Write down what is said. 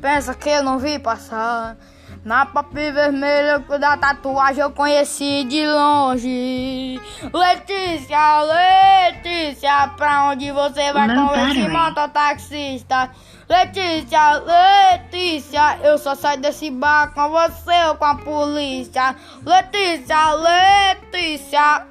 pensa que eu não vi passar. Na pop vermelha da tatuagem eu conheci de longe. Letícia, Letícia, pra onde você vai Não, com para, esse mototaxista? Letícia, Letícia, eu só saio desse bar com você ou com a polícia. Letícia, Letícia.